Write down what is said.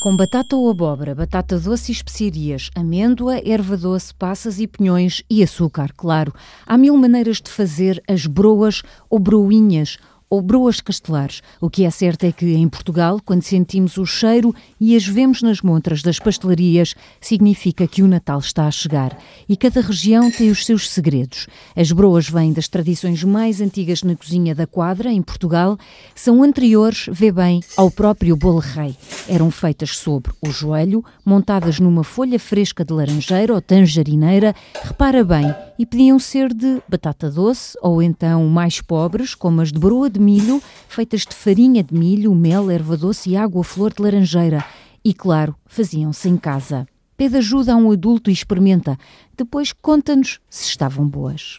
Com batata ou abóbora, batata doce e especiarias, amêndoa, erva doce, passas e pinhões e açúcar, claro. Há mil maneiras de fazer as broas ou broinhas ou broas castelares. O que é certo é que em Portugal, quando sentimos o cheiro e as vemos nas montras das pastelarias, significa que o Natal está a chegar. E cada região tem os seus segredos. As broas vêm das tradições mais antigas na cozinha da quadra, em Portugal, são anteriores, vê bem, ao próprio bolo rei. Eram feitas sobre o joelho, montadas numa folha fresca de laranjeira ou tangerineira, repara bem, e podiam ser de batata doce ou então mais pobres, como as de broa de milho, feitas de farinha de milho, mel, erva doce e água flor de laranjeira. E claro, faziam-se em casa. Pede ajuda a um adulto e experimenta. Depois conta-nos se estavam boas.